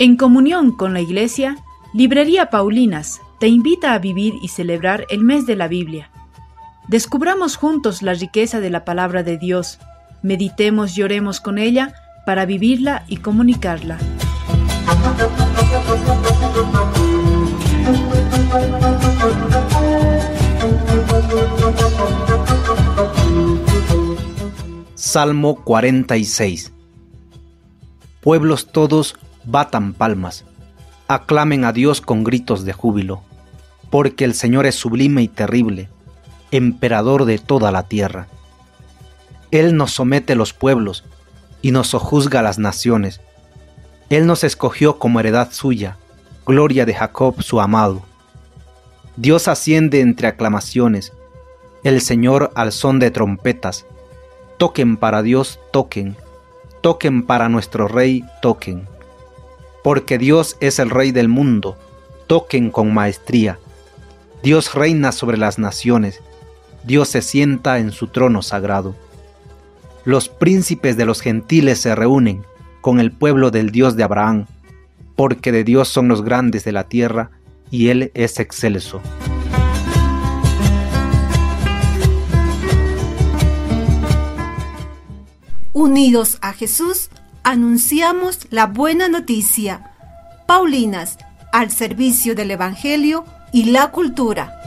En comunión con la Iglesia, Librería Paulinas te invita a vivir y celebrar el mes de la Biblia. Descubramos juntos la riqueza de la palabra de Dios, meditemos y oremos con ella para vivirla y comunicarla. Salmo 46 Pueblos todos batan palmas, aclamen a Dios con gritos de júbilo, porque el Señor es sublime y terrible, emperador de toda la tierra. Él nos somete los pueblos y nos sojuzga las naciones. Él nos escogió como heredad suya, gloria de Jacob su amado. Dios asciende entre aclamaciones, el Señor al son de trompetas. Toquen para Dios, toquen, toquen para nuestro Rey, toquen porque Dios es el Rey del mundo, toquen con maestría. Dios reina sobre las naciones, Dios se sienta en su trono sagrado. Los príncipes de los gentiles se reúnen con el pueblo del Dios de Abraham, porque de Dios son los grandes de la tierra, y Él es excelso. Unidos a Jesús, anunciamos la buena noticia. Paulinas, al servicio del Evangelio y la cultura.